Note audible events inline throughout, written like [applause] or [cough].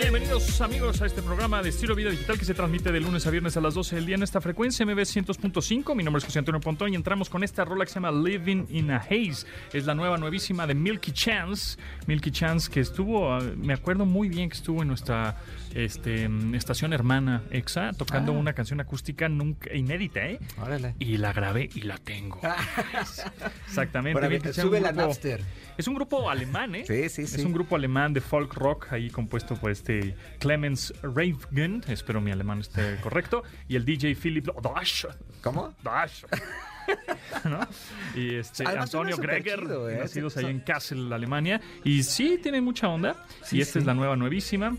Bienvenidos amigos a este programa de estilo vida digital que se transmite de lunes a viernes a las 12 del día en esta frecuencia MB 100.5. Mi nombre es José Antonio Pontón y entramos con esta rola que se llama Living in a Haze. Es la nueva, nuevísima de Milky Chance. Milky Chance que estuvo, ah, me acuerdo muy bien que estuvo en nuestra este, mm, estación hermana EXA tocando Ah. una canción acústica nunca inédita, ¿eh? Órale. Y la grabé y la tengo. Exactamente. Bueno, Milky Chance, sube la grupo- Napster. Es un grupo alemán, ¿eh? Sí, sí, Es sí. un grupo alemán de folk rock, ahí compuesto por este Clemens Reifgen, espero mi alemán esté [laughs] correcto, y el DJ Philip Dash. ¿Cómo? Dash. [laughs] ¿No? Y este Además, Antonio Greger, chido, ¿eh? nacidos ahí en Kassel, Alemania. Y sí, tiene mucha onda. Sí, y esta sí. es la nueva, nuevísima.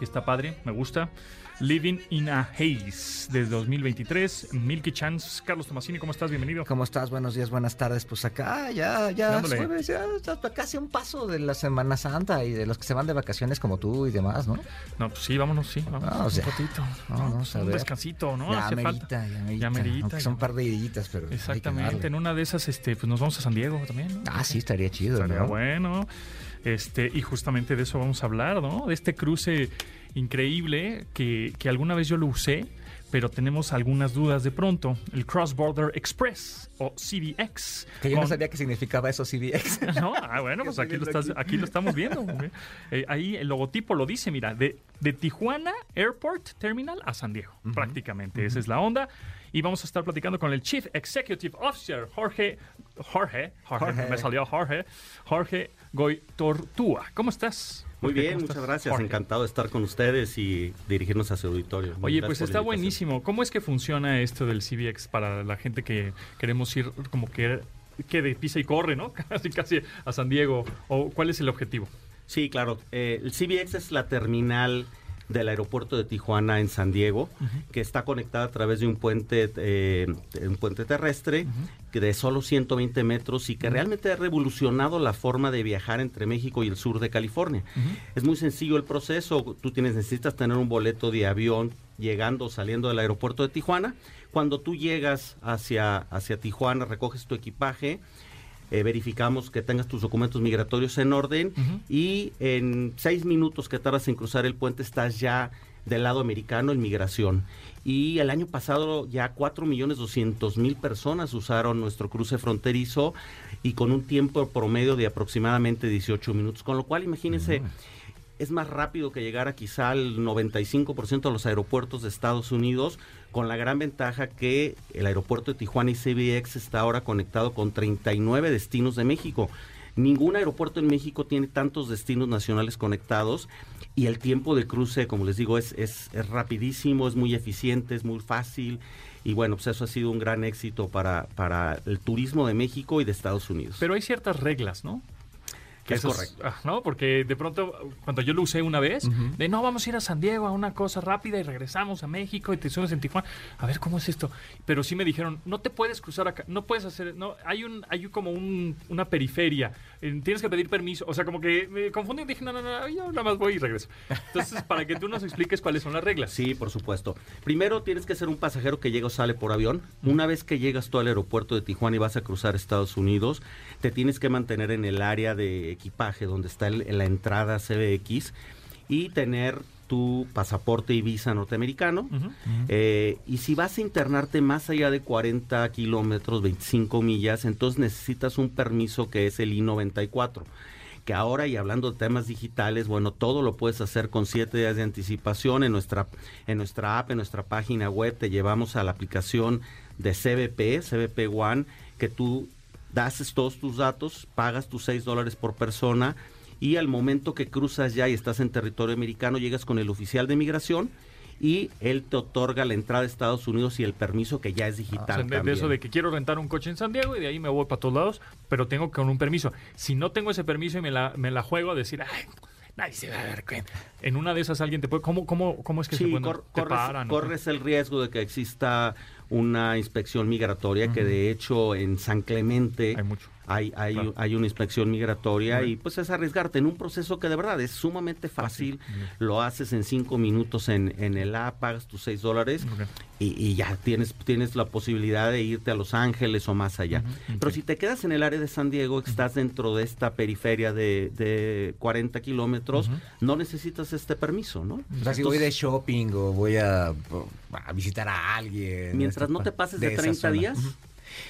Y está padre, me gusta. Living in a Haze, de 2023. Milky Chance. Carlos Tomasini, ¿cómo estás? Bienvenido. ¿Cómo estás? Buenos días, buenas tardes. Pues acá ya, ya es jueves, ya está casi un paso de la Semana Santa y de los que se van de vacaciones como tú y demás, ¿no? No, pues sí, vámonos, sí. Vamos, Ah, o sea, un ratito. vamos a un ver. descansito, ¿no? ya Hace merita, falta. ya merita. Ya merita, son un par de hillitas, pero Exactamente. En una de esas, este, pues nos vamos a San Diego también. ¿no? Ah, sí, estaría chido, Estaría ¿no? bueno. Este, y justamente de eso vamos a hablar, ¿no? De este cruce increíble que, que alguna vez yo lo usé, pero tenemos algunas dudas de pronto. El Cross Border Express o CBX. Que yo no sabía qué significaba eso CBX. [laughs] ¿No? Ah, bueno, pues aquí lo, estás, aquí. lo estamos viendo. Eh, ahí el logotipo lo dice, mira, de, de Tijuana Airport Terminal a San Diego, prácticamente. Esa es la onda. Y vamos a estar platicando con el Chief Executive Officer, Jorge, Jorge, Jorge, Jorge. me salió Jorge, Jorge Goitortúa. ¿Cómo estás? Muy bien, ¿cómo muchas gracias. Jorge. Encantado de estar con ustedes y dirigirnos a su auditorio. Oye, pues está buenísimo. ¿Cómo es que funciona esto del CBX para la gente que queremos ir como que, que de pisa y corre, ¿no? [laughs] Casi, casi a San Diego. ¿O cuál es el objetivo? Sí, claro. Eh, el CBX es la terminal del aeropuerto de Tijuana en San Diego, que está conectada a través de un puente, eh, un puente terrestre que de solo 120 metros y que realmente ha revolucionado la forma de viajar entre México y el sur de California. Es muy sencillo el proceso. Tú tienes, necesitas tener un boleto de avión llegando o saliendo del aeropuerto de Tijuana. Cuando tú llegas hacia, hacia Tijuana, recoges tu equipaje, eh, verificamos que tengas tus documentos migratorios en orden y en seis minutos que tardas en cruzar el puente estás ya del lado americano en migración. Y el año pasado ya 4 millones 200 mil personas usaron nuestro cruce fronterizo y con un tiempo promedio de aproximadamente 18 minutos. Con lo cual, imagínense, es más rápido que llegar a quizá al 95% de los aeropuertos de Estados Unidos, con la gran ventaja que el aeropuerto de Tijuana y CBX está ahora conectado con 39 destinos de México. Ningún aeropuerto en México tiene tantos destinos nacionales conectados y el tiempo de cruce, como les digo, es, es, rapidísimo, es muy eficiente, es muy fácil y bueno, pues eso ha sido un gran éxito para, para el turismo de México y de Estados Unidos. Pero hay ciertas reglas, ¿no? Es eso correcto. ah, ¿No? Porque de pronto, cuando yo lo usé una vez, de no, vamos a ir a San Diego a una cosa rápida y regresamos a México y te subes en Tijuana. A ver, ¿cómo es esto? Pero sí me dijeron, no te puedes cruzar acá, no puedes hacer, no, hay un, hay como un, una periferia, eh, tienes que pedir permiso. O sea, como que me confundí y dije, no, no, no, yo nada más voy y regreso. Entonces, para que tú nos expliques cuáles son las reglas. Sí, por supuesto. Primero tienes que ser un pasajero que llega o sale por avión. Una vez que llegas tú al aeropuerto de Tijuana y vas a cruzar Estados Unidos, te tienes que mantener en el área de equipaje donde está el- la entrada CBX y tener tu pasaporte y visa norteamericano. Eh, y si vas a internarte más allá de 40 kilómetros, 25 millas, entonces necesitas un permiso que es el I-94. Que ahora, y hablando de temas digitales, bueno, todo lo puedes hacer con siete días de anticipación en nuestra, en nuestra app, en nuestra página web. Te llevamos a la aplicación de CBP, CBP One, que tú das todos tus datos, pagas tus 6 dólares por persona y al momento que cruzas ya y estás en territorio americano, llegas con el oficial de migración y él te otorga la entrada a Estados Unidos y el permiso que ya es O sea, digital. de- de, eso de que quiero rentar un coche en San Diego y de ahí me voy para todos lados, pero tengo con un permiso. Si no tengo ese permiso y me la, me la juego a decir, ay, nadie se va a dar cuenta. En una de esas alguien te puede... ¿Cómo, cómo, cómo es que se Sí, puede, cor- te corres, paran, corres el riesgo de que exista una inspección migratoria que de hecho en San Clemente Hay mucho. Hay, hay, Claro. hay una inspección migratoria y pues es arriesgarte en un proceso que de verdad es sumamente fácil, lo haces en cinco minutos en, en el app, pagas tus seis dólares y, y ya tienes, tienes la posibilidad de irte a Los Ángeles o más allá. Pero si te quedas en el área de San Diego, estás dentro de esta periferia de, de 40 kilómetros, no necesitas este permiso, ¿no? O sea, si voy de shopping o voy a, a visitar a alguien. Mientras este, no te pases de, esa 30 zona. días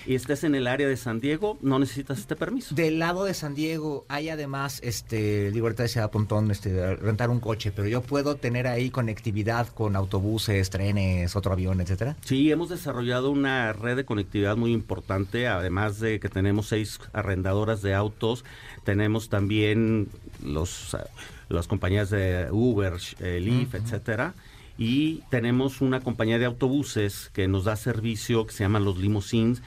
y estés en el área de San Diego, no necesitas este permiso. Del lado de San Diego hay además, este, digo, ahorita decía Pontón, este, rentar un coche, pero yo puedo tener ahí conectividad con autobuses, trenes, otro avión, etcétera. Sí, hemos desarrollado una red de conectividad muy importante, además de que tenemos seis arrendadoras de autos, tenemos también los las compañías de Uber, eh, Lyft, etcétera, y tenemos una compañía de autobuses que nos da servicio que se llaman los limousines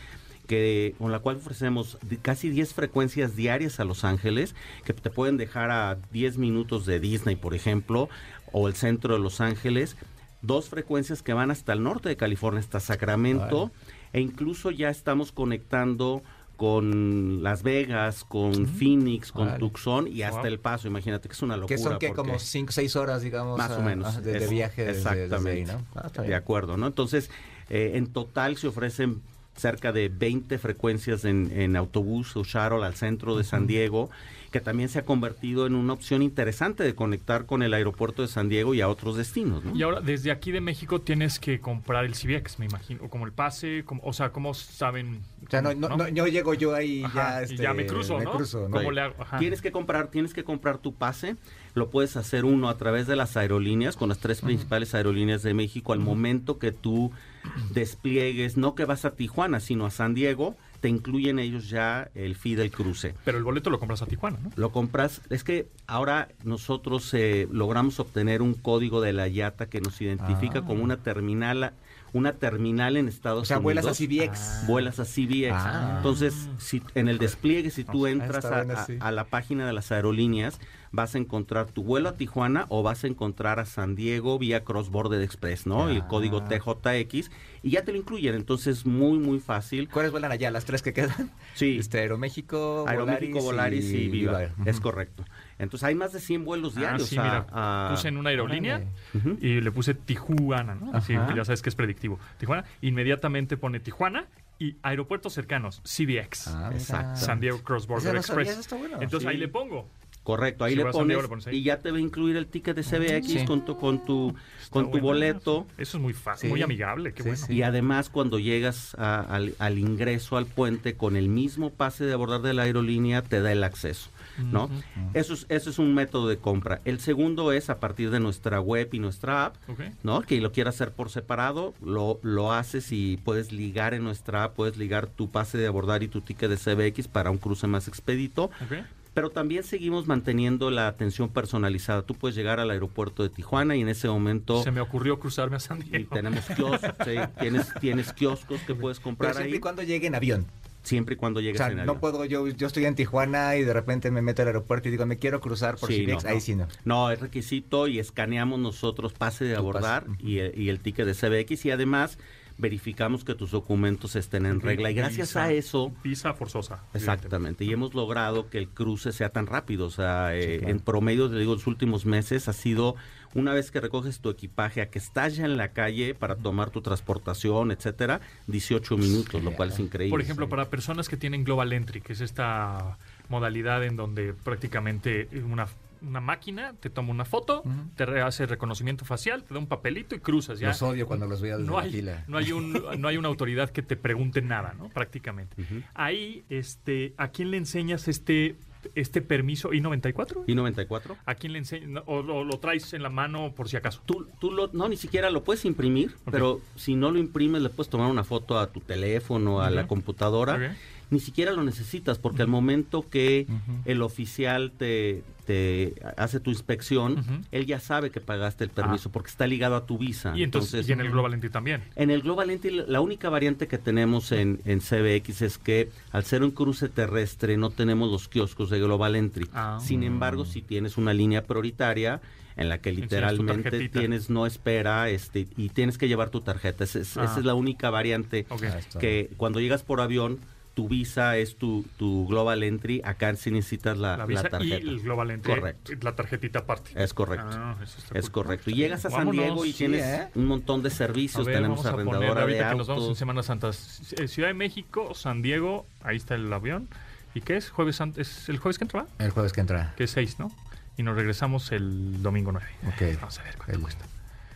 que con la cual ofrecemos casi 10 frecuencias diarias a Los Ángeles, que te pueden dejar a 10 minutos de Disney, por ejemplo, o el centro de Los Ángeles, dos frecuencias que van hasta el norte de California, hasta Sacramento, e incluso ya estamos conectando con Las Vegas, con Phoenix, con. Tucson y hasta Wow. El Paso. Imagínate que es una locura. Que son que como 5 6 horas, digamos. más o a- menos. a- de, de Es- viaje desde, desde ahí, exactamente. ¿no? Ah, de acuerdo, ¿no? Entonces, eh, en total se ofrecen cerca de 20 frecuencias en, en autobús o shuttle al centro de San Diego, que también se ha convertido en una opción interesante de conectar con el aeropuerto de San Diego y a otros destinos, ¿no? Y ahora, desde aquí de México tienes que comprar el CBX, me imagino, o como el pase, como, o sea, ¿cómo saben? O sea, no, no, no- no llego yo ahí Ajá, ya, y este, ya me cruzo, me ¿no? cruzo, ¿no? ¿Cómo le hago? Ajá. Tienes que comprar, tienes que comprar tu pase. Lo puedes hacer uno a través de las aerolíneas, con las tres principales aerolíneas de México. Al momento que tú despliegues, no que vas a Tijuana, sino a San Diego, te incluyen ellos ya el fee del cruce. Pero el boleto lo compras a Tijuana, ¿no? Lo compras, es que ahora nosotros eh, logramos obtener un código de la IATA que nos identifica Ah. como una terminal, una terminal en Estados O sea, Unidos. vuelas a CBX. Vuelas a CBX. Ah. Entonces, si en el despliegue, si tú Ah, entras a la página de las aerolíneas, vas a encontrar tu vuelo a Tijuana o vas a encontrar a San Diego vía Cross Border Express, ¿no? Y el Ah. código TJX y ya te lo incluyen. Entonces, muy, muy fácil. ¿Cuáles vuelan allá? ¿Las tres que quedan? Sí. Este, Aeroméxico, Aeroméxico, Volaris y, Viva. Es correcto. Entonces hay más de 100 vuelos Ah, diarios. sí, a- mira, a- puse en una aerolínea y le puse Tijuana, ¿no? Así Ajá. que ya sabes que es predictivo. Tijuana, inmediatamente pone Tijuana y aeropuertos cercanos, CBX. Ah. Exacto. San Diego Cross Border Ese no sabía, Express. eso está bueno. Entonces Sí. ahí le pongo. Correcto, ahí Si le pones, Diego, le pones ahí. y ya te va a incluir el ticket de CBX Sí. con tu con tu con tu boleto. Eso es muy fácil, Sí. muy amigable, qué Sí, bueno. sí. Y además cuando llegas a- al, al ingreso al puente con el mismo pase de abordar de la aerolínea te da el acceso, ¿no? Eso es eso es un método de compra. El segundo es a partir de nuestra web y nuestra app. ¿no? Que lo quieras hacer por separado, lo, lo haces y puedes ligar en nuestra app, puedes ligar tu pase de abordar y tu ticket de CBX para un cruce más expedito. Pero también seguimos manteniendo la atención personalizada. Tú puedes llegar al aeropuerto de Tijuana y en ese momento Se me ocurrió cruzarme a San y Diego. tenemos kioscos, sí, tienes, tienes kioscos que puedes Pero comprar siempre ahí, y cuando llegue en avión. siempre y cuando O llegues sea, en no avión. puedo, yo, yo estoy en Tijuana y de repente me meto al aeropuerto y digo, me quiero cruzar por Sí, no, Ahí no. sí no. No, es requisito y escaneamos nosotros pase de Tu abordar pase. y, el- y el ticket de CBX y además verificamos que tus documentos estén en regla y gracias Visa- a eso Visa forzosa. Exactamente, y hemos logrado que el cruce sea tan rápido, o sea, eh, en promedio, te digo, los últimos meses ha sido una vez que recoges tu evipaje a que estás ya en la calle para tomar tu transportación, etcétera, 18 minutos, lo cual es increíble. Por ejemplo, para personas que tienen Global Entry, que es esta modalidad en donde prácticamente una, una máquina te toma una foto, Ujú. te re- hace reconocimiento facial, te da un papelito y cruzas. Ya Los odio cuando los veo desde no la hay, fila. no hay un no hay una autoridad que te pregunte nada, ¿no? Prácticamente. Ahí, este, ¿a quién le enseñas este este permiso I-94? ¿Y 94? ¿A quién le enseñas? ¿O lo, lo traes en la mano por si acaso? Tú, tú lo, no, ni siquiera lo puedes imprimir, pero si no lo imprimes, le puedes tomar una foto a tu teléfono, a la computadora. Ni siquiera lo necesitas porque al momento que el oficial te, te hace tu inspección, él ya sabe que pagaste el permiso porque está ligado a tu visa. Y entonces, y en el Global Entry también. En el Global Entry, la única variante que tenemos en, en CBX es que al ser un cruce terrestre no tenemos los kioscos de Global Entry. Ah. Sin embargo, si tienes una línea prioritaria en la que literalmente tienes no espera este y tienes que llevar tu tarjeta. Esa es, Ah. esa es la única variante. Ah, que cuando llegas por avión tu visa es tu, tu Global Entry, acá sí necesitas la, La la visa y tarjeta. el Global Entry. Correcto. La tarjetita aparte. Es correcto. Ah, eso está Es cool. correcto. Y llegas a San Diego y sí, tienes ¿eh? un montón de A servicios. ver, Tenemos vamos a poner arrendadora de ahorita que nos vamos en autos. Semana Santa. Eh, Ciudad de México, San Diego, ahí está el avión. ¿Y qué es? Jueves ¿Es el jueves que entra? El jueves que entra. Que es 6, ¿no? Y nos regresamos el domingo 9. Ok. Vamos a ver cuánto El, cuesta.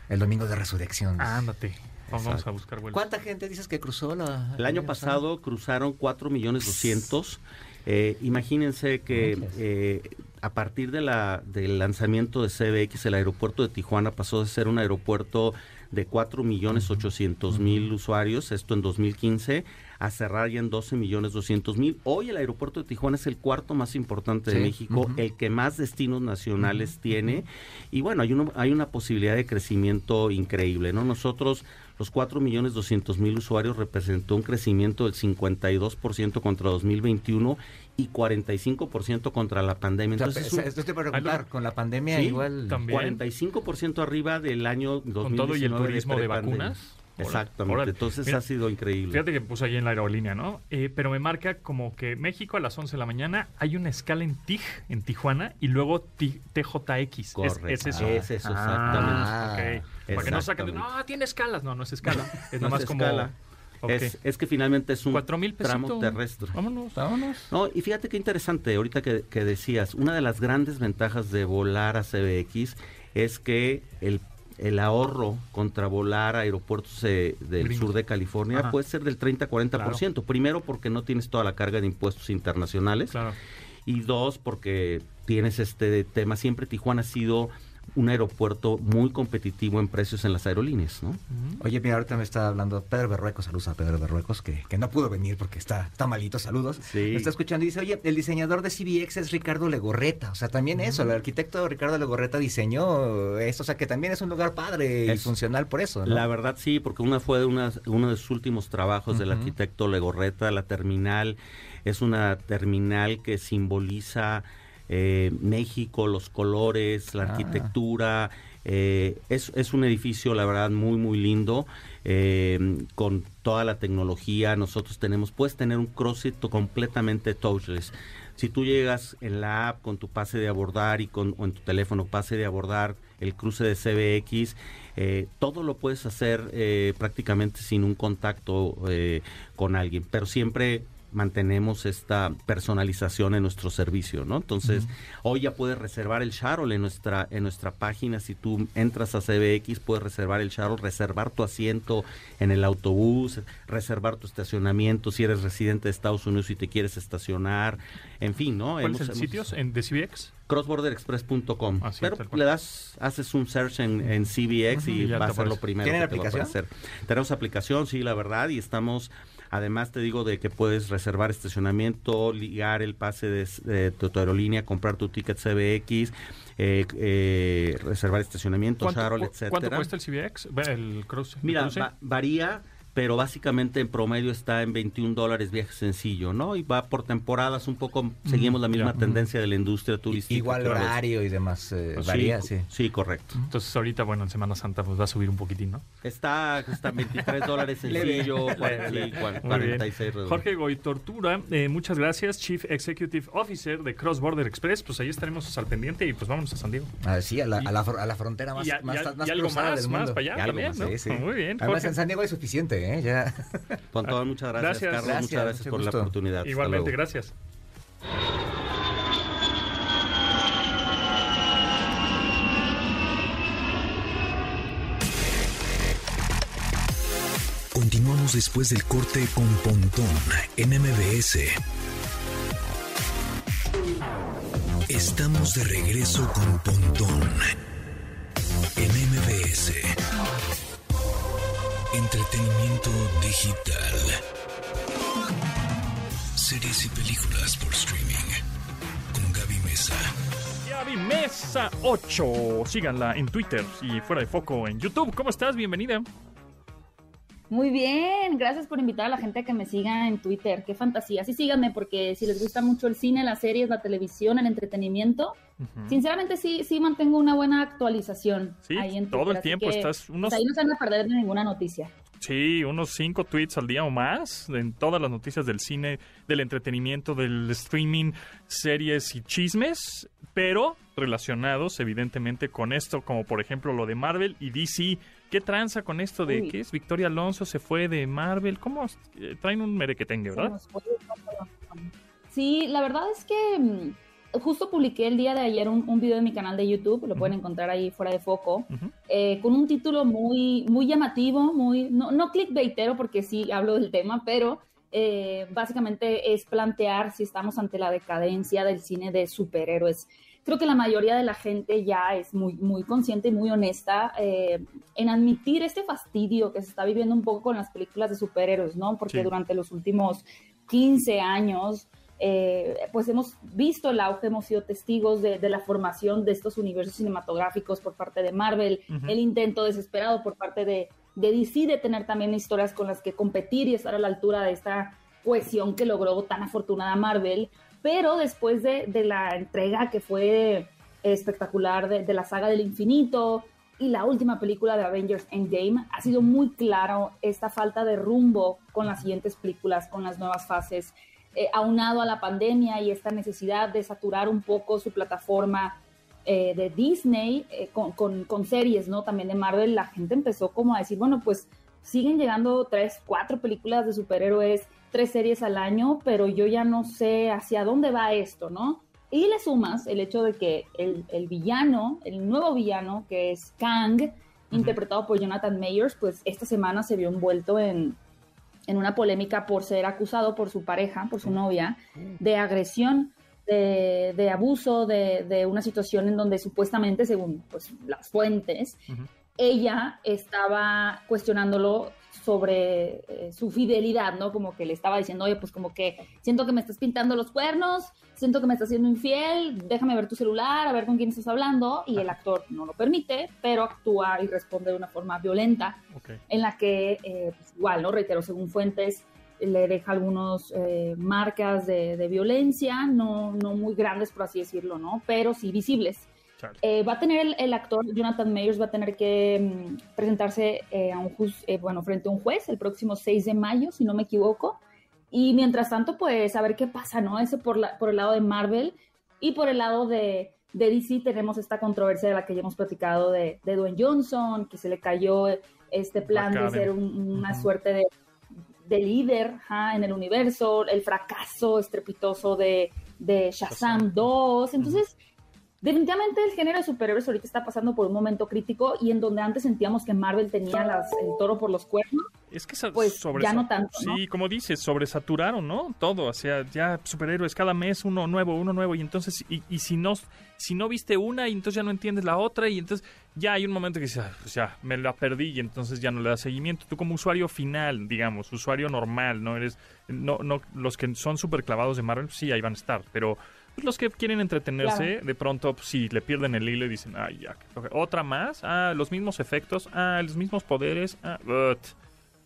el domingo de resurrección. Ah, ándate. Vamos, Exacto. a buscar vuelos. ¿Cuánta gente dices que cruzó la... El año pasado cruzaron 4 millones 200. Eh, imagínense que eh, a partir de la, del lanzamiento de CBX, el aeropuerto de Tijuana pasó de ser un aeropuerto de 4 millones 800 mil usuarios, esto en 2015, a cerrar ya en 12 millones 200 mil. Hoy el aeropuerto de Tijuana es el cuarto más importante de Sí, México, el que más destinos nacionales tiene. Y bueno, hay, uno- hay una posibilidad de crecimiento increíble, ¿no? Nosotros, los 4 millones 200 mil usuarios representó un crecimiento del 52% contra 2021 y 45% contra la pandemia. O sea, Entonces, es un- esto te preguntar, con la pandemia Sí, igual... también. 45% arriba del año 2019 Con todo y el de turismo de prepandemia. vacunas. Exactamente. Entonces Mira, ha sido increíble. Fíjate que puse ahí en la aerolínea, ¿no? Eh, pero me marca como que México a las 11 de la mañana hay una escala en TIJ, en Tijuana, y luego Ti- TJX. Es- Correcto. Es, eso. Es eso, Ah, exactamente. ok. Para que no saquen de, no, tiene escalas. No, no es escala. [laughs] Es No nomás es como... escala. Es, es que finalmente es un Cuatro mil tramo terrestre. Vámonos. Vámonos. No, y fíjate qué interesante, ahorita que, que decías, una de las grandes ventajas de volar a CBX es que el, el ahorro contra volar a aeropuertos eh, del sur de California Ajá. puede ser del 30-40%. Primero porque no tienes toda la carga de impuestos internacionales Claro. y dos porque tienes este tema, siempre Tijuana ha sido un aeropuerto muy competitivo en precios en las aerolíneas, ¿no? Oye, mira, ahorita me está hablando Pedro Berruecos, saludos a Pedro Berruecos, que, que no pudo venir porque está, está malito, saludos. Sí. Me está escuchando y dice, oye, el diseñador de CBX es Ricardo Legorreta, o sea, también eso, el arquitecto Ricardo Legorreta diseñó esto, o sea, que también es un lugar padre y funcional por eso, ¿no? La verdad sí, porque una fue de unas- uno de sus últimos trabajos del arquitecto Legorreta, la terminal es una terminal que simboliza eh, México, los colores, la Ah. arquitectura. eh, es, es un edificio, la verdad, muy, muy lindo, eh, con toda la tecnología. Nosotros tenemos, puedes tener un CrossFit completamente touchless. Si tú llegas en la app con tu pase de abordar y con o en tu teléfono pase de abordar el cruce de CBX, eh, todo lo puedes hacer prácticamente sin un contacto con alguien, pero siempre mantenemos esta personalización en nuestro servicio, ¿no? Entonces, hoy ya puedes reservar el shuttle en nuestra en nuestra página, si tú entras a CBX puedes reservar el shuttle, reservar tu asiento en el autobús, reservar tu estacionamiento si eres residente de Estados Unidos y te quieres estacionar, en fin, ¿no? ¿Cuál Hemos- es el hemos- sitio en, de CBX? crossborderexpress.com. Ah, Pero le das, haces un search en, en CBX y y va a ser lo primero ¿Tienen que te va a aplicación? Tenemos aplicación, sí, la verdad, y estamos, además te digo de que puedes reservar estacionamiento, ligar el pase de, de tu, tu aerolínea, comprar tu ticket CBX, eh, eh, reservar estacionamiento, ¿Cuánto, shuttle, cu- etcétera. ¿Cuánto cuesta el CBX? El cruce. el Mira, cruce. va- varía, pero básicamente en promedio está en 21 dólares viaje sencillo, ¿no? Y va por temporadas, un poco seguimos la misma tendencia de la industria turística. Igual vez. horario y demás, eh, Pues varía, sí, sí. sí, correcto. Entonces ahorita, bueno, en Semana Santa pues va a subir un poquitín, ¿no? Está, está [laughs] en 23 dólares sencillo, cuar- sí, cuar- Muy bien. 46 redondo. Jorge Goy Tortura, eh, muchas gracias, Chief Executive Officer de Cross Border Express. Pues ahí estaremos al pendiente y pues vámonos a San Diego. Ah, sí, a la, Y- a la, fr- a la frontera más, y a- más, y a- más y algo cruzada más, del más mundo. para allá también, más, ¿no? sí, sí. Muy bien, Además, Jorge. en San Diego hay suficiente, ¿eh? Ya. Con todo, muchas gracias, Gracias. Carlos. Gracias, muchas gracias por gusto. la oportunidad. Igualmente, gracias. Continuamos después del corte con Pontón en MBS. Estamos de regreso con Pontón en MBS. Entretenimiento digital. series y películas por streaming. Con Gaby Mesa. Gaby Mesa 8. Síganla en Twitter y fuera de foco en YouTube. ¿Cómo estás? Bienvenida. Muy bien, gracias por invitar a la gente a que me siga en Twitter. Qué fantasía. Sí, síganme porque si les gusta mucho el cine, las series, la televisión, el entretenimiento, sinceramente sí, sí mantengo una buena actualización Sí, ahí en todo el tiempo que, estás unos- pues, ahí no se van a perder de ninguna noticia. Sí, unos cinco tweets al día o más en todas las noticias del cine, del entretenimiento, del streaming, series y chismes, pero relacionados evidentemente con esto, como por ejemplo lo de Marvel y DC. ¿Qué tranza con esto de Uy. qué es? Victoria Alonso se fue de Marvel. ¿Cómo? Eh, traen un merequetengue, ¿verdad? Sí, la verdad es que mm, justo publiqué el día de ayer un, un video en mi canal de YouTube, lo pueden encontrar ahí fuera de foco, eh, con un título muy, muy llamativo, muy, no, no clickbaitero porque sí hablo del tema, pero eh, básicamente es plantear si estamos ante la decadencia del cine de superhéroes. Creo que la mayoría de la gente ya es muy, muy consciente y muy honesta eh, en admitir este fastidio que se está viviendo un poco con las películas de superhéroes, ¿no? Porque Sí. durante los últimos 15 años, eh, pues hemos visto el auge, hemos sido testigos de, de la formación de estos universos cinematográficos por parte de Marvel, el intento desesperado por parte de, de DC de tener también historias con las que competir y estar a la altura de esta cohesión que logró tan afortunada Marvel, pero después de, de la entrega que fue espectacular de, de la saga del infinito y la última película de Avengers Endgame, ha sido muy claro esta falta de rumbo con las siguientes películas, con las nuevas fases, eh, aunado a la pandemia y esta necesidad de saturar un poco su plataforma eh, de Disney eh, con, con- con series, ¿no? También de Marvel, la gente empezó como a decir, bueno, pues siguen llegando tres, cuatro películas de superhéroes, tres series al año, pero yo ya no sé hacia dónde va esto, ¿no? Y le sumas el hecho de que el, el villano, el nuevo villano, que es Kang, interpretado por Jonathan Mayers, pues esta semana se vio envuelto en, en una polémica por ser acusado por su pareja, por su novia, de agresión, de, de abuso, de, de una situación en donde supuestamente, según pues, las fuentes, ella estaba cuestionándolo sobre eh, su fidelidad, ¿no? Como que le estaba diciendo, oye, pues como que siento que me estás pintando los cuernos, siento que me estás siendo infiel, déjame ver tu celular, a ver con quién estás hablando, y el actor no lo permite, pero actúa y responde de una forma violenta en la que, eh, pues, igual, ¿no? Reitero, según fuentes, le deja algunos eh, marcas de, de violencia, no, no muy grandes, por así decirlo, ¿no? Pero sí visibles. Eh, va a tener el, el actor Jonathan Mayers, va a tener que mm, presentarse eh, a un juz, eh, bueno, frente a un juez el próximo 6 de mayo, si no me equivoco. Y mientras tanto, pues a ver qué pasa, ¿no? Eso por, la, por el lado de Marvel y por el lado de, de DC tenemos esta controversia de la que ya hemos platicado de, de Dwayne Johnson, que se le cayó este plan de ser un- una suerte de, de líder en el universo, el fracaso estrepitoso de, de Shazam Shazam. 2. Entonces, definitivamente el género de superhéroes ahorita está pasando por un momento crítico y en donde antes sentíamos que Marvel tenía las- el toro por los cuernos, Es que Pues, sobre ya no tanto, ¿no? Sí, como dices, sobresaturaron, ¿no? Todo, o sea, ya superhéroes cada mes uno nuevo, uno nuevo y entonces y, y si no si no viste una y entonces ya no entiendes la otra y entonces ya hay un momento que dices, "Ah, pues ya me la perdí y entonces ya no le das seguimiento. Tú como usuario final, digamos, usuario normal, no eres no no los que son súper clavados de Marvel, sí ahí van a estar, pero los que quieren entretenerse, de pronto, pues, si le pierden el hilo y dicen, ay, ya, qué flojera". otra más, ah, los mismos efectos, ah, los mismos poderes, ah, but".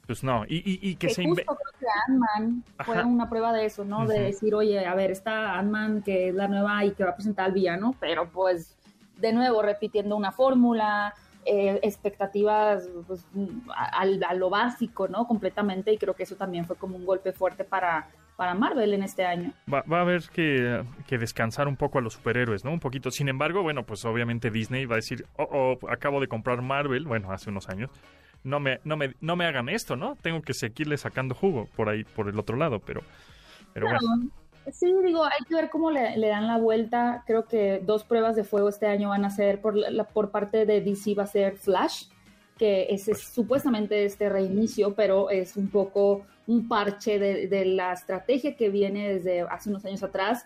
pues no, y, y, y que que se justo inve- creo que Ant-Man fue una prueba de eso, ¿no? De decir, oye, a ver, está Ant-Man que es la nueva y que va a presentar al villano, pero pues de nuevo repitiendo una fórmula, eh, expectativas pues, a, a lo básico, ¿no? Completamente, y creo que eso también fue como un golpe fuerte para, para Marvel en este año. Va, va a haber que, que descansar un poco a los superhéroes, ¿no? Un poquito. Sin embargo, bueno, pues obviamente Disney va a decir, oh, oh, acabo de comprar Marvel, bueno, hace unos años. No me, no me, no me hagan esto, ¿no? Tengo que seguirle sacando jugo por ahí, por el otro lado, pero, pero Claro. bueno. Sí, digo, hay que ver cómo le, le dan la vuelta. Creo que dos pruebas de fuego este año van a ser por, la, por parte de DC va a ser Flash, que es, es supuestamente este reinicio, pero es un poco un parche de, de la estrategia que viene desde hace unos años atrás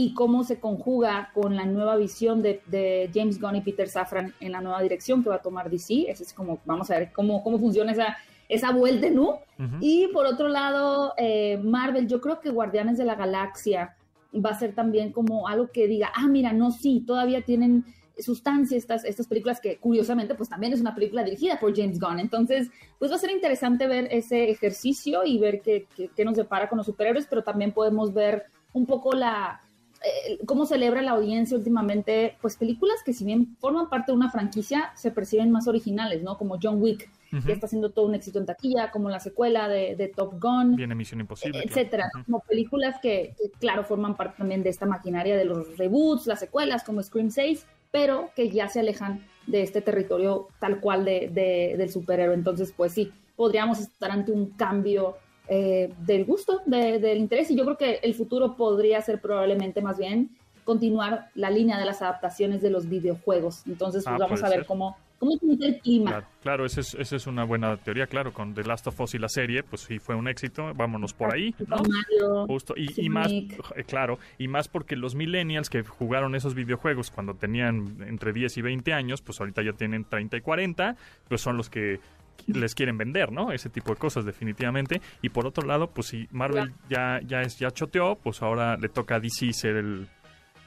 y cómo se conjuga con la nueva visión de, de James Gunn y Peter Safran en la nueva dirección que va a tomar DC. Ese es como, vamos a ver cómo, cómo funciona esa, esa vuelta, ¿no? Y por otro lado, eh, Marvel, yo creo que Guardianes de la Galaxia va a ser también como algo que diga, ah, mira, no, sí, todavía tienen sustancia estas, estas películas que curiosamente pues también es una película dirigida por James Gunn. Entonces, pues va a ser interesante ver ese ejercicio y ver qué, qué, nos depara con los superhéroes, pero también podemos ver un poco la... Eh, cómo celebra la audiencia últimamente, pues películas que si bien forman parte de una franquicia, se perciben más originales, ¿no? Como John Wick, que está haciendo todo un éxito en taquilla, como la secuela de, Top Gun. Viene Misión Imposible. Etcétera. Como películas que, claro, forman parte también de esta maquinaria de los reboots, las secuelas, como Scream 6, pero que ya se alejan de este territorio tal cual de, del superhéroe. Entonces, pues sí, podríamos estar ante un cambio eh, del gusto, del interés, y yo creo que el futuro podría ser probablemente más bien continuar la línea de las adaptaciones de los videojuegos. Entonces, pues ah, vamos a ver cómo ¿Cómo el clima? Claro, esa, es, es, una buena teoría, claro, con The Last of Us y la serie, pues sí fue un éxito, vámonos por ahí, ¿no? Justo, y, más, eh, claro, y más porque los millennials que jugaron esos videojuegos cuando tenían entre 10 y 20 años, pues ahorita ya tienen 30 y 40, pues son los que les quieren vender, ¿no? Ese tipo de cosas definitivamente. Y por otro lado, pues si Marvel ya ya es ya choteó, pues ahora le toca a DC ser el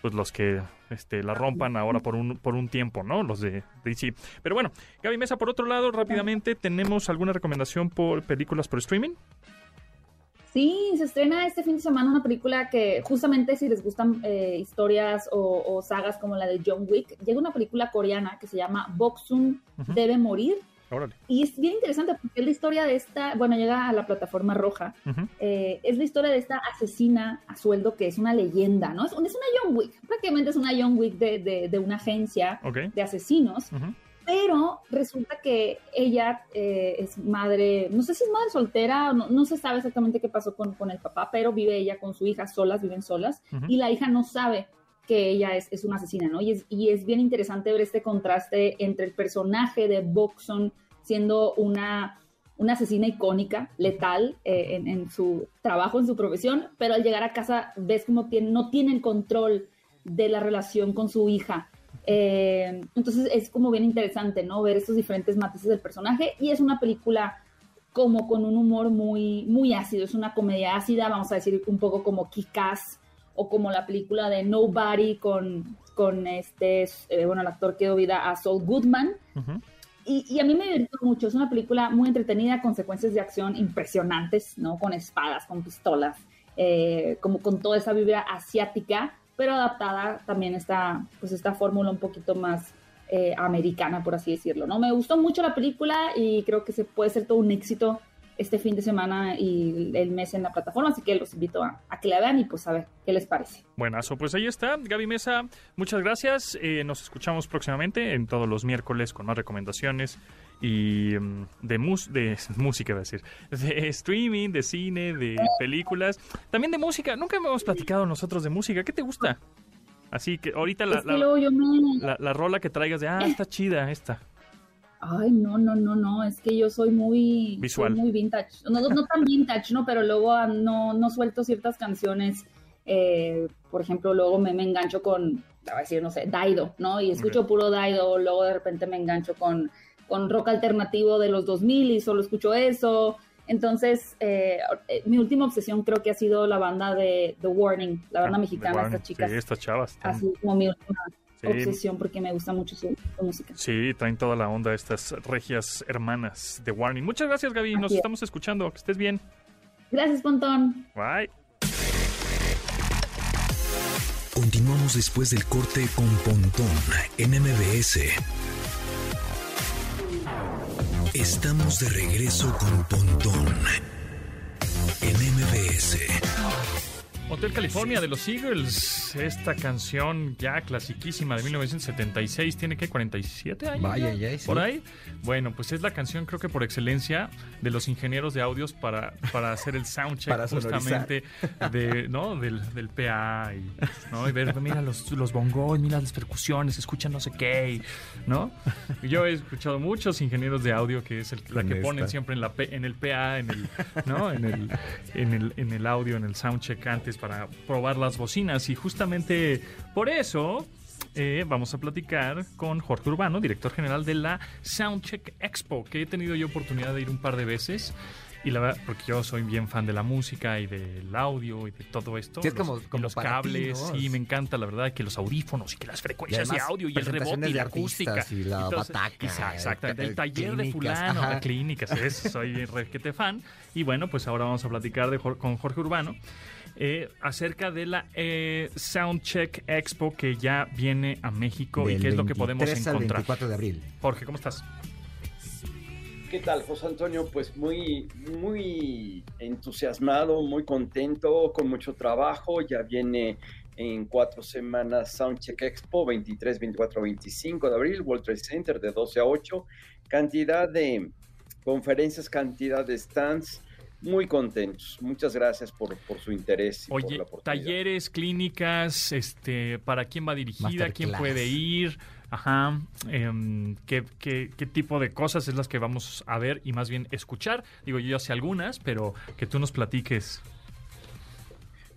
pues los que este, la rompan ahora por un, por un tiempo, ¿no? Los de DC. Pero bueno, Gaby Mesa, por otro lado, rápidamente, ¿tenemos alguna recomendación por películas por streaming? Sí, se estrena este fin de semana una película que justamente si les gustan eh, historias o, sagas como la de John Wick, llega una película coreana que se llama Boxun debe morir y es bien interesante porque es la historia de esta, bueno, llega a la plataforma roja, eh, es la historia de esta asesina a sueldo que es una leyenda, ¿no? Es, una Young Wick, prácticamente es una Young Wick de, de, una agencia de asesinos, pero resulta que ella eh, es madre, no sé si es madre soltera, no, no se sabe exactamente qué pasó con, con, el papá, pero vive ella con su hija solas, viven solas, y la hija no sabe que ella es, es una asesina, ¿no? Y es, y es, bien interesante ver este contraste entre el personaje de Boxon siendo una, una asesina icónica, letal eh, en, su trabajo, en su profesión, pero al llegar a casa ves como tiene, no tiene el control de la relación con su hija. Eh, entonces es como bien interesante, ¿no? Ver estos diferentes matices del personaje y es una película como con un humor muy, muy ácido, es una comedia ácida, vamos a decir un poco como Kick-Ass o como la película de Nobody con, con este, eh, bueno, el actor que dio vida a Saul Goodman. Y, a mí me divirtió mucho, es una película muy entretenida, con secuencias de acción impresionantes, ¿no? Con espadas, con pistolas, eh, como con toda esa vibra asiática, pero adaptada también esta, pues esta fórmula un poquito más eh, americana, por así decirlo, ¿no? Me gustó mucho la película y creo que se puede ser todo un éxito este fin de semana y el mes en la plataforma, así que los invito a, que la vean y pues a ver qué les parece. Buenazo, pues ahí está, Gaby Mesa, muchas gracias, eh, nos escuchamos próximamente en todos los miércoles con más recomendaciones y mm, de, mus de [laughs] música, a decir, de streaming, de cine, de películas, también de música, nunca hemos platicado nosotros de música, ¿qué te gusta? Así que ahorita la, la, la rola que traigas de, ah, está chida esta. Ay, no, no, no, no, es que yo soy muy, Visual. muy vintage. No, no, tan vintage, ¿no? Pero luego ah, no, no suelto ciertas canciones. Eh, por ejemplo, luego me, me engancho con, a decir, no sé, Daido, ¿no? Y escucho puro Daido, luego de repente me engancho con, con rock alternativo de los 2000 y solo escucho eso. Entonces, eh, eh, mi última obsesión creo que ha sido la banda de The Warning, la banda ah, mexicana, estas chicas. Sí, estas chavas. Así como mi última obsesión porque me gusta mucho su, música. Sí, traen toda la onda estas regias hermanas de Warning. Muchas gracias, Gaby. Nos estamos escuchando. Que estés bien. Gracias, Pontón. Bye. Continuamos después del corte con Pontón en MBS. Estamos de regreso con Pontón en MBS. Hotel California de los Eagles, esta canción ya clasiquísima de 1976, tiene que 47 años. Vaya, ya, Por ahí. Bueno, pues es la canción creo que por excelencia de los ingenieros de audios para, para hacer el soundcheck [laughs] justamente de, ¿no? del, del PA y, ¿no? y ver, mira los, los bongos, mira las percusiones, escuchan no sé qué, ¿no? Yo he escuchado muchos ingenieros de audio que es el, la que ponen siempre en, la, en el PA, en el, ¿no? en, el, en, el, en el audio, en el soundcheck antes para probar las bocinas y justamente por eso eh, vamos a platicar con Jorge Urbano, director general de la Soundcheck Expo, que he tenido yo oportunidad de ir un par de veces. Y la verdad, porque yo soy bien fan de la música y del audio y de todo esto. Sí, es los, como- y como los para ti, cables, ¿no? sí, me encanta, la verdad, que los audífonos y que las frecuencias de además, audio y el rebote y de la acústica. y la eso. bataca, Exact- Exactamente, el, el- taller de clínicas, fulano, ajá. de clínicas, eso, soy requete fan. Y bueno, pues ahora vamos a platicar de, con Jorge Urbano. Eh, acerca de la eh, Soundcheck Expo que ya viene a México y Del qué es lo que podemos 23 al encontrar. 24 de abril. Jorge, ¿cómo estás? ¿Qué tal, José Antonio? Pues muy, muy entusiasmado, muy contento, con mucho trabajo. Ya viene en cuatro semanas Soundcheck Expo, 23, 24, 25 de abril, World Trade Center de 12 a 8. Cantidad de conferencias, cantidad de stands. Muy contentos. Muchas gracias por, por su interés. Y por Oye, la oportunidad. talleres, clínicas, este, ¿para quién va dirigida? ¿Quién puede ir? Ajá. em, ¿qué, qué, qué tipo de cosas es las que vamos a ver y más bien escuchar? Digo, yo ya sé algunas, pero que tú nos platiques.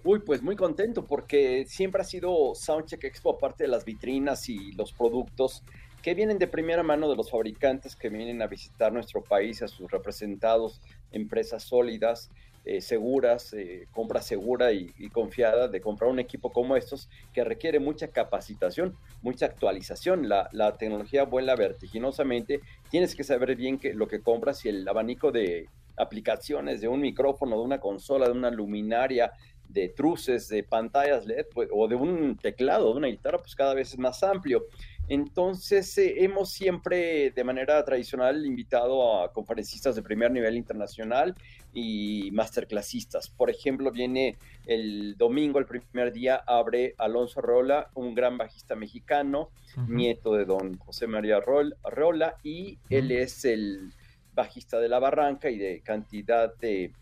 Uy, pues muy contento porque siempre ha sido Soundcheck Expo, aparte de las vitrinas y los productos que vienen de primera mano de los fabricantes que vienen a visitar nuestro país, a sus representados, empresas sólidas, eh, seguras, eh, compra segura y, confiada de comprar un equipo como estos que requiere mucha capacitación, mucha actualización. La, la tecnología vuela vertiginosamente, tienes que saber bien que, lo que compras y el abanico de aplicaciones de un micrófono, de una consola, de una luminaria, de truces, de pantallas LED pues, o de un teclado, de una guitarra, pues cada vez es más amplio. Entonces, eh, hemos siempre de manera tradicional invitado a conferencistas de primer nivel internacional y masterclassistas. Por ejemplo, viene el domingo, el primer día, abre Alonso Rola, un gran bajista mexicano, nieto de don José María Rol- Rola, y él es el bajista de La Barranca y de cantidad de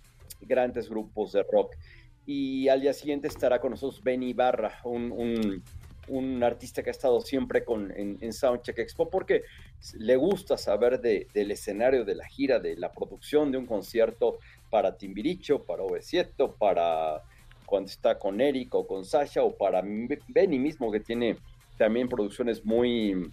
grandes grupos de rock. Y al día siguiente estará con nosotros Ben Ibarra, un, un- un artista que ha estado siempre con, en, Soundcheck Expo, porque le gusta saber de- del escenario, de la gira, de la producción de un concierto para Timbiricho, para Ovesieto, para cuando está con Eric o con Sasha, o para Benny mismo, que tiene también producciones muy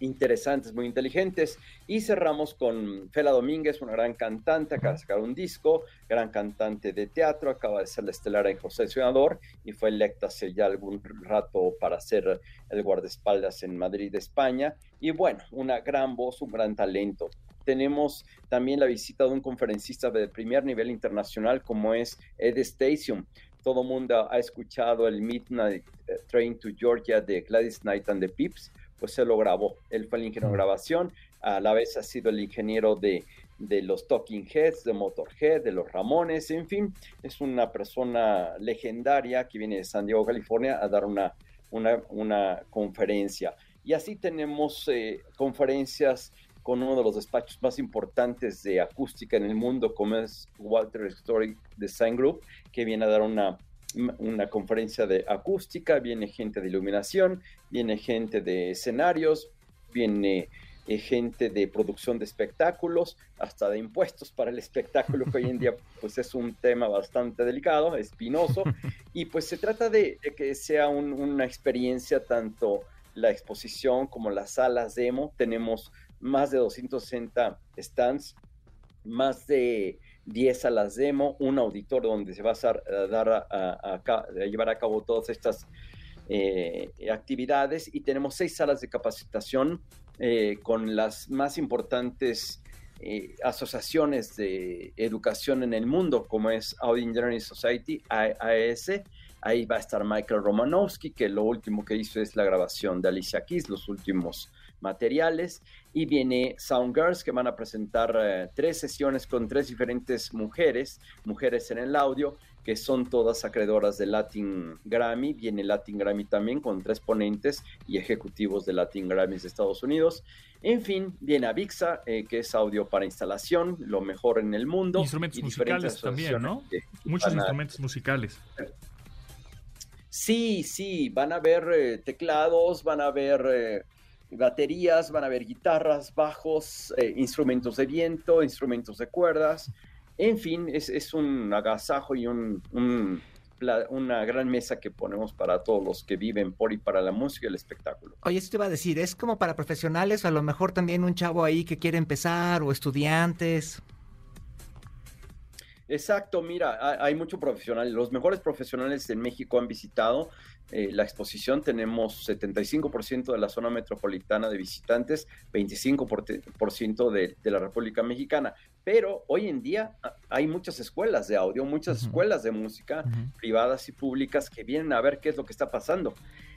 interesantes, muy inteligentes. Y cerramos con Fela Domínguez, una gran cantante, acaba de sacar un disco, gran cantante de teatro, acaba de ser la estelar en José Senador y fue electa hace ya algún rato para ser el guardaespaldas en Madrid, España. Y bueno, una gran voz, un gran talento. Tenemos también la visita de un conferencista de primer nivel internacional como es Ed Station. Todo mundo ha escuchado el Midnight eh, Train to Georgia de Gladys Knight and the Pips pues se lo grabó. Él fue el ingeniero de grabación, a la vez ha sido el ingeniero de, de los Talking Heads, de Motorhead, de los Ramones, en fin, es una persona legendaria que viene de San Diego, California, a dar una, una, una conferencia. Y así tenemos eh, conferencias con uno de los despachos más importantes de acústica en el mundo, como es Walter Story Design Group, que viene a dar una una conferencia de acústica, viene gente de iluminación, viene gente de escenarios, viene eh, gente de producción de espectáculos, hasta de impuestos para el espectáculo, que hoy en día [laughs] pues es un tema bastante delicado, espinoso, [laughs] y pues se trata de, de que sea un, una experiencia tanto la exposición como las salas demo, tenemos más de 260 stands, más de 10 salas demo, un auditorio donde se va a, dar a llevar a cabo todas estas eh, actividades y tenemos seis salas de capacitación eh, con las más importantes eh, asociaciones de educación en el mundo, como es Audio Engineering Society, AES. Ahí va a estar Michael Romanowski, que lo último que hizo es la grabación de Alicia Keys, los últimos materiales y viene Sound Girls que van a presentar eh, tres sesiones con tres diferentes mujeres, mujeres en el audio, que son todas acreedoras de Latin Grammy. Viene Latin Grammy también con tres ponentes y ejecutivos de Latin Grammys de Estados Unidos. En fin, viene Avixa, eh, que es audio para instalación, lo mejor en el mundo. Instrumentos musicales también, ¿no? Muchos instrumentos a... musicales. Sí, sí, van a ver eh, teclados, van a ver eh, baterías, van a ver guitarras, bajos, eh, instrumentos de viento, instrumentos de cuerdas. En fin, es, es un agasajo y un, un, una gran mesa que ponemos para todos los que viven por y para la música y el espectáculo. Oye, eso te iba a decir, ¿es como para profesionales o a lo mejor también un chavo ahí que quiere empezar o estudiantes? Exacto, mira, ha- hay mucho profesional. Los mejores profesionales en México han visitado eh, la exposición. Tenemos 75% de la zona metropolitana de visitantes, 25% de, de la República Mexicana. Pero hoy en día ah, hay muchas escuelas de audio, muchas escuelas de música privadas y públicas que vienen a ver qué es lo que está pasando.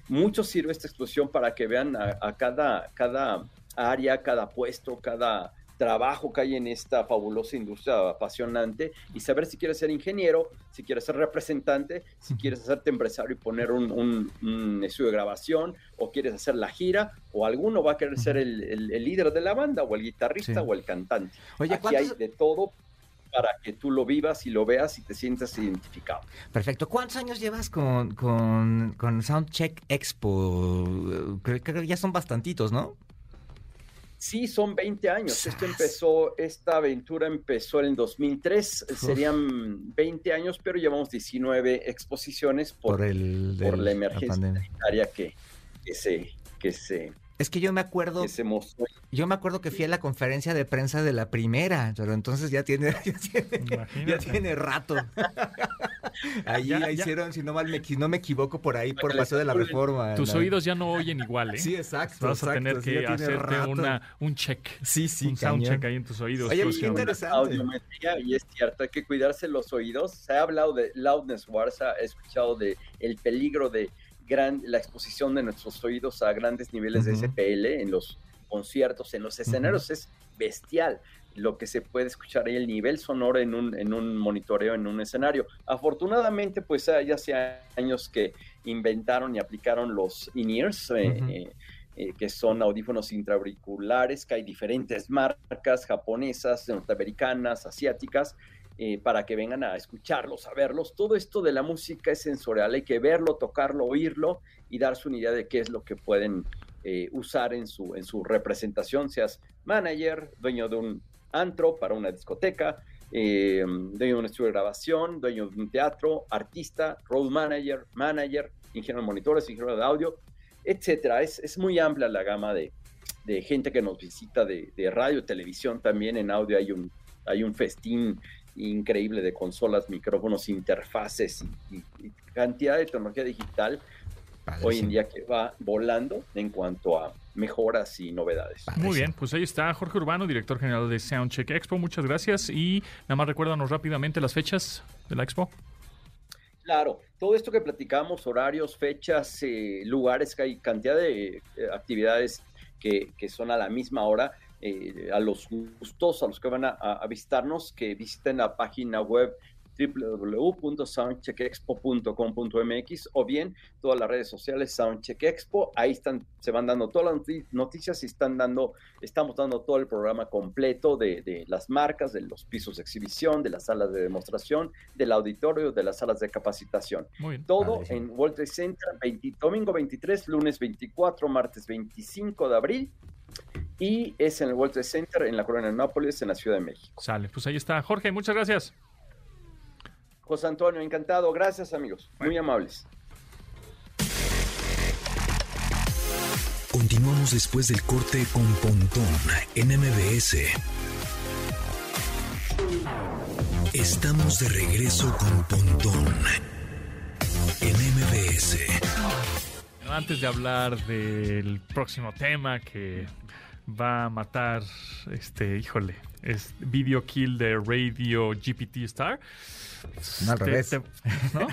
Mucho sirve esta exposición para que vean a, a cada, cada área, cada puesto, cada trabajo que hay en esta fabulosa industria apasionante y saber si quieres ser ingeniero, si quieres ser representante, si quieres hacerte empresario y poner un, un- un estudio de grabación o quieres hacer la gira o alguno va a querer ser el, el- el líder de la banda o el guitarrista Sí. o el cantante. Oye, Aquí hay ¿cuántos, de todo para que tú lo vivas y lo veas y te sientas identificado. perfecto, ¿cuántos años llevas con, con, con Soundcheck Expo? Creo que ya son bastantitos, ¿no? Sí, son 20 años. Esto empezó, esta aventura empezó en el 2003. Uf. Serían 20 años, pero llevamos 19 exposiciones por, Por, el, por la emergencia sanitaria que, que se, que se, Es que yo me acuerdo, yo me acuerdo que fui a la conferencia de prensa de la primera, pero entonces ya tiene, [laughs] ya tiene, ya Imagínate. tiene rato. ahí Ya, la ya. hicieron, si no mal me, no me equivoco, por ahí, por Paseo de la. Reforma. Tus ¿no? oídos ya no oyen igual, ¿eh? Sí, exacto. Vas a tener que hacerte una, un check. Sí, sí, un cañón. soundcheck ahí en tus oídos. Oye, qué interesante. audiometría y es cierto, hay que cuidarse los oídos. Se ha hablado de loudness wars, ha escuchado de el peligro de gran, la exposición de nuestros oídos a grandes niveles de SPL en los conciertos, en los escenarios, es bestial lo que se puede escuchar ahí, el nivel sonoro en un, en un monitoreo, en un escenario. Afortunadamente, pues hay hace años que inventaron y aplicaron los in-ears, eh, eh, eh, que son audífonos intraauriculares, que hay diferentes marcas japonesas, norteamericanas, asiáticas, eh, para que vengan a escucharlos, a verlos. Todo esto de la música es sensorial, hay que verlo, tocarlo, oírlo y darse una idea de qué es lo que pueden eh, usar en su, en su representación, seas manager, dueño de un antro para una discoteca, eh, dueño de un estudio de grabación, dueño de un teatro, artista, road manager, manager, ingeniero de monitores, ingeniero de audio, etcétera. Es, es muy amplia la gama de, de gente que nos visita de, de radio, televisión también. En audio hay un, hay un festín increíble de consolas, micrófonos, interfaces y, y- y cantidad de tecnología digital hoy en día que va volando en cuanto a mejoras y novedades. Muy bien, pues ahí está Jorge Urbano, director general de Soundcheck Expo. Muchas gracias y nada más recuérdanos rápidamente las fechas de la expo. Claro, todo esto que platicamos, horarios, fechas, eh, lugares, que hay cantidad de eh, actividades que, que son a la misma hora, eh, a los gustos, a los que van a, a visitarnos, que visiten la página web www.soundcheckexpo.com.mx o bien todas las redes sociales Soundcheck Expo, ahí están, se van dando todas las noti- noticias y están dando, estamos dando todo el programa completo de, de las marcas, de los pisos de exhibición, de las salas de demostración, del auditorio, de las salas de capacitación. Muy bien. Todo en World Trade Center, 20 domingo 23, lunes 24, martes 25 de abril. Y es en el World Trade Center, en la Colonia de Nápoles, en la Ciudad de México. Sale, pues ahí está. Jorge, muchas gracias. José Antonio, encantado. Gracias, amigos. Muy amables. Continuamos después del corte con Pontón en MBS. Estamos de regreso con Pontón en MBS. Antes de hablar del próximo tema que va a matar, este, híjole, es Video Kill de Radio GPT Star. No, al Te- revés. te- ¿no?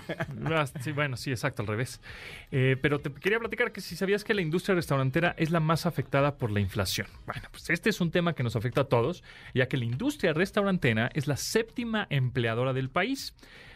[laughs] Ah, sí, bueno, sí, exacto, al revés. Eh, pero te quería platicar que si sabías que la industria restaurantera es la más afectada por la inflación. Bueno, pues este es un tema que nos afecta a todos, ya que la industria restaurantera es la séptima empleadora del país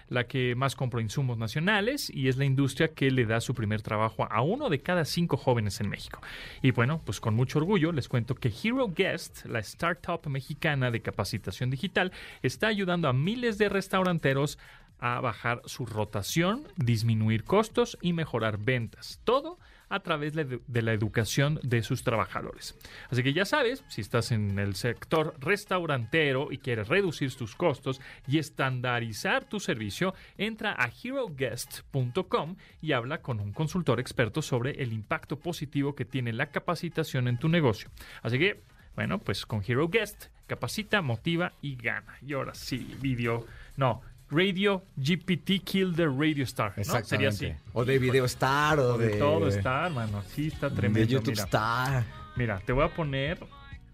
la que más compra insumos nacionales y es la industria que le da su primer trabajo a uno de cada cinco jóvenes en México. Y bueno, pues con mucho orgullo les cuento que Hero Guest, la startup mexicana de capacitación digital, está ayudando a miles de restauranteros a bajar su rotación, disminuir costos y mejorar ventas. Todo a través de, la educación de sus trabajadores. Así que ya sabes, si estás en el sector restaurantero y quieres reducir tus costos y estandarizar tu servicio, entra a heroguest.com y habla con un consultor experto sobre el impacto positivo que tiene la capacitación en tu negocio. Así que, bueno, pues con Hero Guest, capacita, motiva y gana. Y ahora sí, video, no, Radio GPT Kill the Radio Star. ¿no? Sería así. O de Video Star o De de... todo está, hermano. Sí, está tremendo. De YouTube mira. Star. Mira, te voy a poner.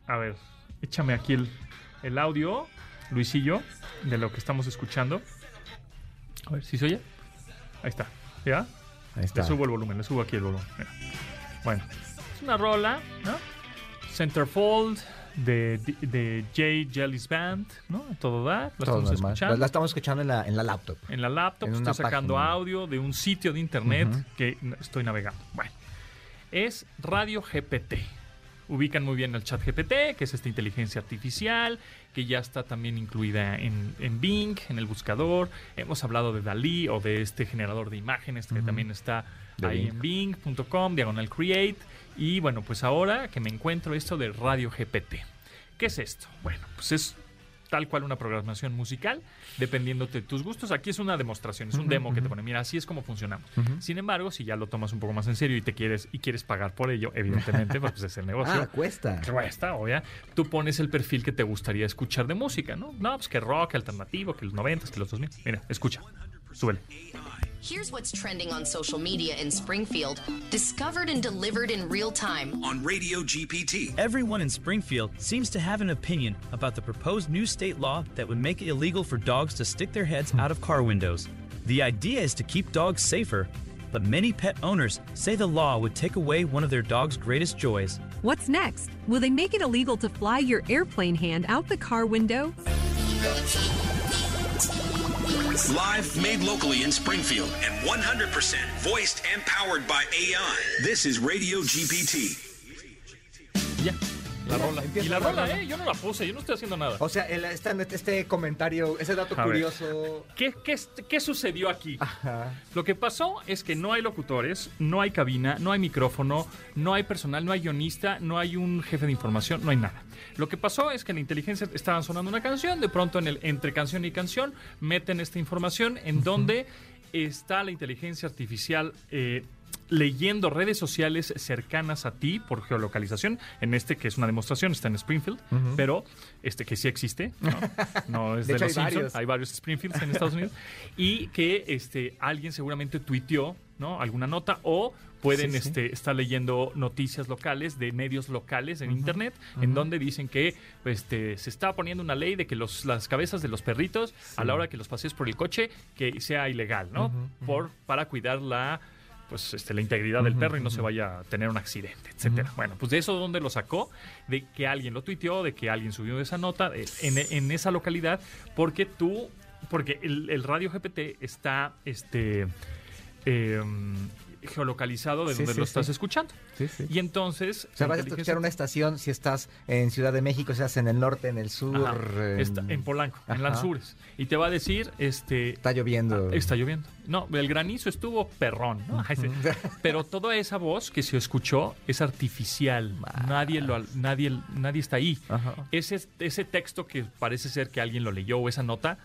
A ver, échame aquí el, el audio, Luisillo, de lo que estamos escuchando. A ver, ¿sí se oye? Ahí está. ¿Ya? Ahí está. Le subo el volumen, le subo aquí el volumen. Mira. Bueno, es una rola, ¿no? Centerfold de, de Jay Jelly's Band, ¿no? Todo da, Todo estamos normal. escuchando. La estamos escuchando en la, en la laptop. En la laptop En estoy sacando página. audio de un sitio de internet que estoy navegando. Bueno, es Radio GPT. Ubican muy bien el chat GPT, que es esta inteligencia artificial, que ya está también incluida en, en Bing, en el buscador. Hemos hablado de Dalí o de este generador de imágenes que también está De ahí en bing.com, diagonal create. Y bueno, pues ahora que me encuentro esto de Radio GPT. ¿Qué es esto? Bueno, pues es tal cual una programación musical, dependiendo de tus gustos. Aquí es una demostración, es un demo que te pone, mira, así es como funcionamos. Sin embargo, si ya lo tomas un poco más en serio y te quieres y quieres pagar por ello, evidentemente, porque pues es el negocio. Ah, cuesta. Cuesta, obvia. Tú pones el perfil que te gustaría escuchar de música, ¿no? No, pues que rock, que alternativo, que los 90, que los 2000. Mira, escucha. Súbele. Here's what's trending on social media in Springfield, discovered and delivered in real time. On Radio GPT. Everyone in Springfield seems to have an opinion about the proposed new state law that would make it illegal for dogs to stick their heads out of car windows. The idea is to keep dogs safer, but many pet owners say the law would take away one of their dog's greatest joys. What's next? Will they make it illegal to fly your airplane hand out the car window? Live, made locally in Springfield, and 100% voiced and powered by AI. This is Radio GPT. Ya. La rola. empieza Y la la rola, rola. ¿eh? Yo no la puse, yo no estoy haciendo nada. O sea, el- este comentario, ese dato A curioso. ¿Qué, qué, qué sucedió aquí? Ajá. Lo que pasó es que no hay locutores, no hay cabina, no hay micrófono, no hay personal, no hay guionista, no hay un jefe de información, no hay nada. Lo que pasó es que en la inteligencia estaban sonando una canción, de pronto en el entre canción y canción meten esta información en donde está la inteligencia artificial eh, leyendo redes sociales cercanas a ti por geolocalización. En este que es una demostración está en Springfield, pero este que sí existe, no, no [laughs] es De de, hecho, los hay Simpsons, varios. hay varios Springfields en Estados Unidos y que este alguien seguramente tuiteó no alguna nota o pueden Sí, sí. este estar leyendo noticias locales de medios locales en internet en donde dicen que este se está poniendo una ley de que los las cabezas de los perritos a la hora que los pasees por el coche que sea ilegal no por para cuidar la pues este, la integridad del perro y no se vaya a tener un accidente, etcétera. Bueno, pues de eso dónde lo sacó, de que alguien lo tuiteó, de que alguien subió esa nota eh, en, en esa localidad, porque tú, porque el, el radio GPT está este eh, geolocalizado de Sí, donde sí, lo estás escuchando. Sí, sí. Y entonces... O sea, vas a escuchar una estación si estás en Ciudad de México, si estás en el norte, en el sur. Ajá, está en Polanco, en Ajá. Lanzures. Y te va a decir, este... Está lloviendo. Está lloviendo. No, el granizo estuvo perrón. [laughs] Pero toda esa voz que se escuchó es artificial. Nadie lo, nadie, nadie está ahí. Ajá. Ese, ese texto que parece ser que alguien lo leyó o esa nota,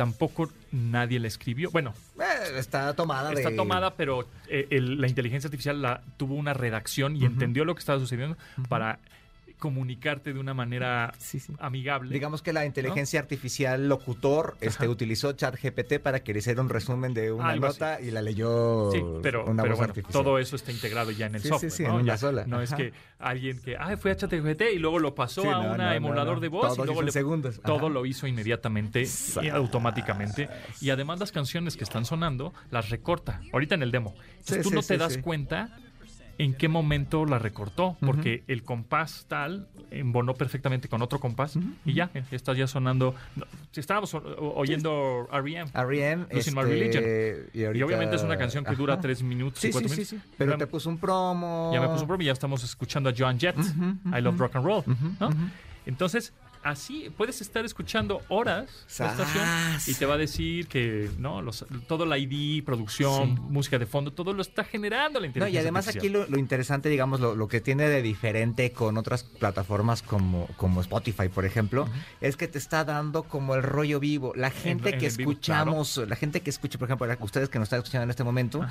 tampoco nadie la escribió. Bueno, Eh, está tomada de... está tomada, pero eh, el- la inteligencia artificial la, tuvo una redacción y entendió lo que estaba sucediendo para comunicarte de una manera Sí, sí. amigable. Digamos que la inteligencia artificial locutor este, utilizó ChatGPT para que le hiciera un resumen de una Algo nota y la leyó Sí, pero, una pero voz bueno, artificial. todo eso está integrado ya en el software. sí, ¿no? en una Ya sola. No es que alguien que, ah, fue a ChatGPT y luego lo pasó Sí, a no, un emulador no. de voz Todo y luego le- segundos. Ajá. todo lo hizo inmediatamente y automáticamente. Y además las canciones que están sonando las recorta. Ahorita en el demo. Entonces Sí, tú sí, no te sí, das sí. cuenta en qué momento la recortó, porque el compás tal embonó perfectamente con otro compás y ya, eh, está ya sonando. no, si estábamos oyendo R.E.M. R.E.M. Losing My este, Religion. y, obviamente es una canción que dura tres minutos Sí, cuatro sí, minutos. sí. Pero Ya- te puso un promo. ya me puso un promo y ya estamos escuchando a Joan Jett. I love rock and roll. ¿no? Entonces, así puedes estar escuchando horas la y te va a decir que no los, todo la ID, producción, Sí. música de fondo, todo lo está generando la No, inteligencia y además aquí lo, lo interesante, digamos, lo, lo que tiene de diferente con otras plataformas como, como Spotify, por ejemplo, es que te está dando como el rollo vivo. La gente en que vivo, escuchamos, la gente que escucha, por ejemplo, ustedes que nos están escuchando en este momento,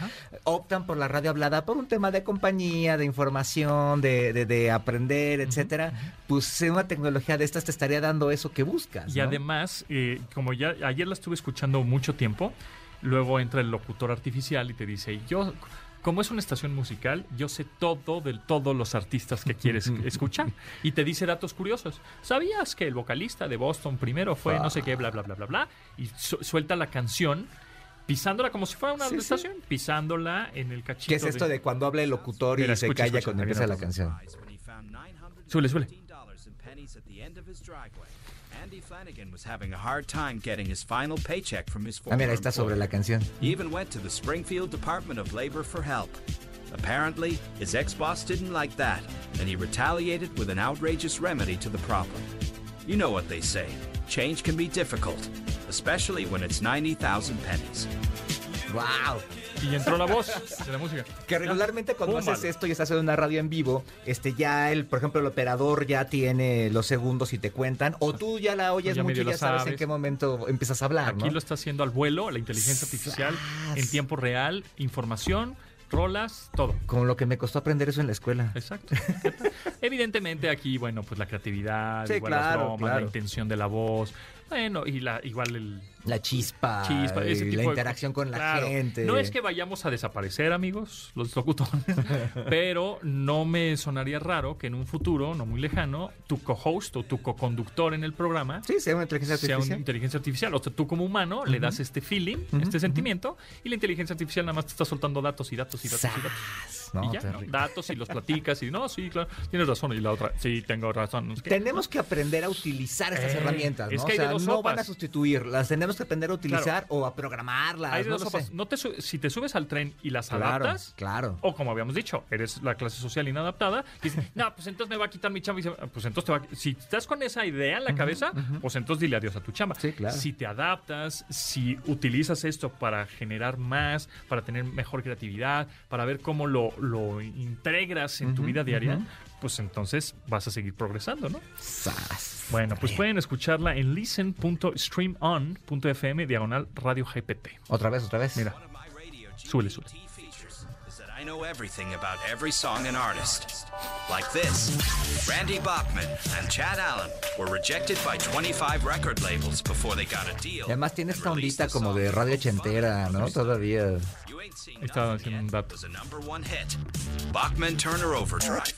optan por la radio hablada por un tema de compañía, de información, de, de- de aprender, etcétera. Pues una tecnología de estas te estaría dando eso que buscas. Y ¿no? además, eh, como ya ayer la estuve escuchando mucho tiempo, luego entra el locutor artificial y te dice, yo, como es una estación musical, yo sé todo de todos los artistas que quieres [laughs] escuchar. Y te dice datos curiosos. ¿Sabías que el vocalista de Boston primero fue no sé qué, bla, bla, bla, bla, bla? Y su- suelta la canción. Pisándola como si fuera una Sí, sí. estación, pisándola en el cachito. ¿Qué es esto de cuando habla el locutor y se escucha, calla escucha, cuando empieza la canción? Súbele, driveway. Andy Flanagan was having a hard time getting his final paycheck from his former. Ah, mira, está sobre la canción. He even went to the Springfield Department of Labor for help. Apparently, his ex-boss didn't like that, and he retaliated with an outrageous remedy to the problem. You know what they say, change can be difficult, especially when it's 90,000 pennies. ¡Wow! Y entró la voz de la música. Que regularmente cuando haces esto y estás en una radio en vivo, este ya el, por ejemplo, el operador ya tiene los segundos y te cuentan, o tú ya la oyes ya mucho y ya sabes, en qué momento empiezas a hablar, Aquí ¿no? lo está haciendo al vuelo, la inteligencia artificial, en tiempo real, información, rolas, todo. Como lo que me costó aprender eso en la escuela. Exacto. [laughs] Evidentemente aquí, bueno, pues la creatividad, Sí, igual claro, las bromas, claro. la intención de la voz, bueno, y la igual el La chispa, chispa, ese tipo la de interacción con la gente. No es que vayamos a desaparecer, amigos, los locutores, [laughs] pero no me sonaría raro que en un futuro, no muy lejano, tu co-host o tu co-conductor en el programa Sí, sea una inteligencia sea una artificial. inteligencia artificial. O sea, tú como humano le das este feeling, este sentimiento, y la inteligencia artificial nada más te está soltando datos y datos y datos y datos. Y ya. Datos y los platicas y no, sí, claro, tienes razón. Y la otra, sí, tengo razón. Tenemos que aprender a utilizar estas Eh, herramientas, ¿no? es que hay o sea, no van a sustituir, las tenemos que aprender a utilizar o a Hay de no dos sopas. No te si te subes al tren y las Claro, adaptas, claro. o como habíamos dicho, eres la clase social inadaptada, y dices, [laughs] no, pues entonces me va a quitar mi chamba. Y dice, pues entonces te va a- Si estás con esa idea en la cabeza, pues entonces dile adiós a tu chamba. Sí, claro. Si te adaptas, si utilizas esto para generar más, para tener mejor creatividad, para ver cómo lo, lo integras en tu vida diaria, pues entonces vas a seguir progresando, ¿no? Sas. Bueno, pues pueden escucharla en listen.streamon.fm diagonal radio GPT. Otra vez, otra vez. Mira. Súbele, súbele. I know everything about every song and artist. Like this, Randy Bachman and Chad Allen were rejected by 25 record labels before they got a deal. Y además tiene esta ondita como de radio ochentera, ¿no? Todavía. Estaba haciendo un dato. was a number one hit. Bachman Turner Overdrive.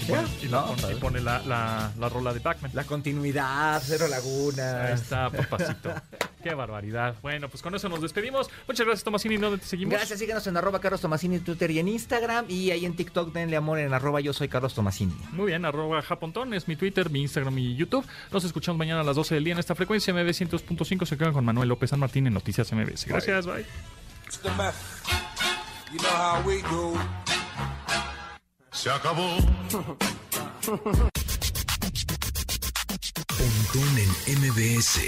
Y pone, y la No, pone- padre. y pone la, la- la rola de Pac-Man. La continuidad, Cero Ahí Lagunas. está, papacito. [laughs] Qué barbaridad. Bueno, pues con eso nos despedimos. Muchas gracias, Tomasini. ¿Dónde te seguimos? Gracias, síguenos en arroba Carlos Tomasini en Twitter y en Instagram. Y ahí en TikTok denle amor en arroba yo soy Carlos Tomasini. Muy bien, arroba Japontón es mi Twitter, mi Instagram y YouTube. Nos escuchamos mañana a las 12 del día en esta frecuencia MB 100.5. Se quedan con Manuel López San Martín en Noticias MBS. Gracias, bye. It's Se acabó. [laughs] Pontón en MBS.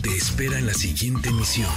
Te espera en la siguiente emisión.